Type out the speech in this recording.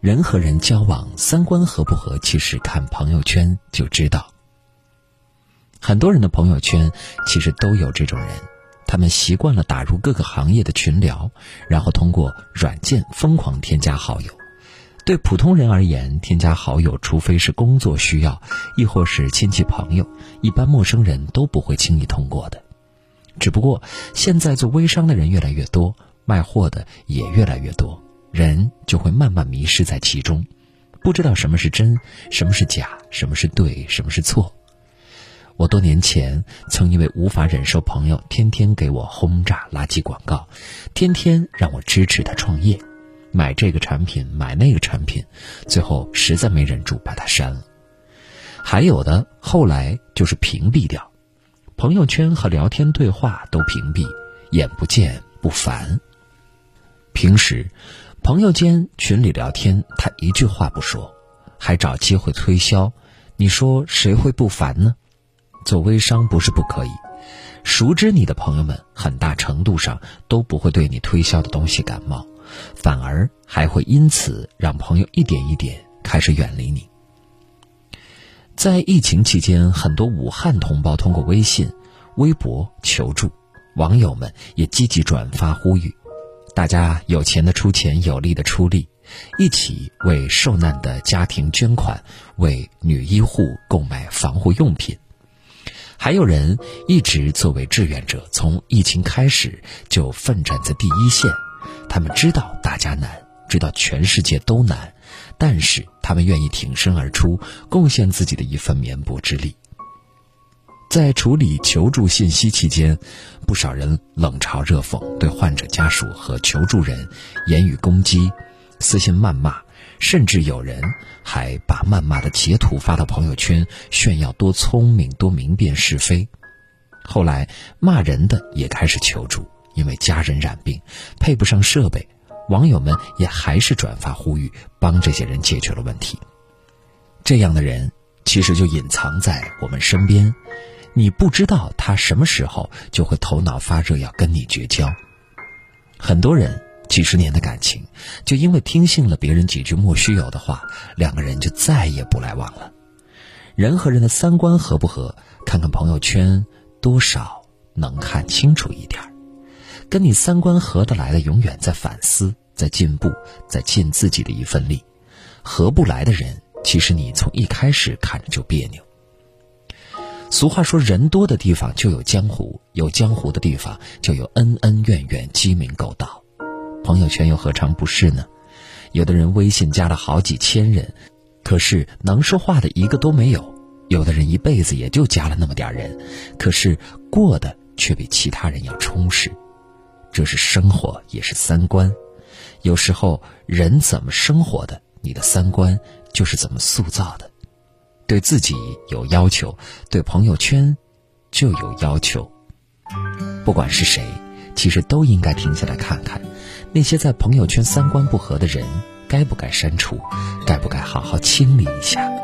人和人交往，三观合不合，其实看朋友圈就知道。很多人的朋友圈其实都有这种人，他们习惯了打入各个行业的群聊，然后通过软件疯狂添加好友。对普通人而言，添加好友，除非是工作需要，亦或是亲戚朋友，一般陌生人都不会轻易通过的。只不过现在做微商的人越来越多，卖货的也越来越多。人就会慢慢迷失在其中，不知道什么是真，什么是假，什么是对，什么是错。我多年前曾因为无法忍受朋友天天给我轰炸垃圾广告，天天让我支持他创业，买这个产品，买那个产品，最后实在没忍住把他删了。还有的后来就是屏蔽掉，朋友圈和聊天对话都屏蔽，眼不见不烦。平时。朋友间群里聊天，他一句话不说，还找机会推销，你说谁会不烦呢？做微商不是不可以，熟知你的朋友们很大程度上都不会对你推销的东西感冒，反而还会因此让朋友一点一点开始远离你。在疫情期间，很多武汉同胞通过微信、微博求助，网友们也积极转发呼吁。大家有钱的出钱，有力的出力，一起为受难的家庭捐款，为女医护购买防护用品。还有人一直作为志愿者，从疫情开始就奋战在第一线。他们知道大家难，知道全世界都难，但是他们愿意挺身而出，贡献自己的一份绵薄之力。在处理求助信息期间，不少人冷嘲热讽，对患者家属和求助人言语攻击、私信谩骂，甚至有人还把谩骂的截图发到朋友圈，炫耀多聪明、多明辨是非。后来骂人的也开始求助，因为家人染病，配不上设备，网友们也还是转发呼吁，帮这些人解决了问题。这样的人其实就隐藏在我们身边。你不知道他什么时候就会头脑发热要跟你绝交。很多人几十年的感情，就因为听信了别人几句莫须有的话，两个人就再也不来往了。人和人的三观合不合，看看朋友圈，多少能看清楚一点儿。跟你三观合得来的，永远在反思，在进步，在尽自己的一份力。合不来的人，其实你从一开始看着就别扭。俗话说：“人多的地方就有江湖，有江湖的地方就有恩恩怨怨、鸡鸣狗盗。朋友圈又何尝不是呢？有的人微信加了好几千人，可是能说话的一个都没有；有的人一辈子也就加了那么点人，可是过的却比其他人要充实。这是生活，也是三观。有时候人怎么生活的，你的三观就是怎么塑造的。”对自己有要求，对朋友圈就有要求。不管是谁，其实都应该停下来看看，那些在朋友圈三观不合的人，该不该删除，该不该好好清理一下。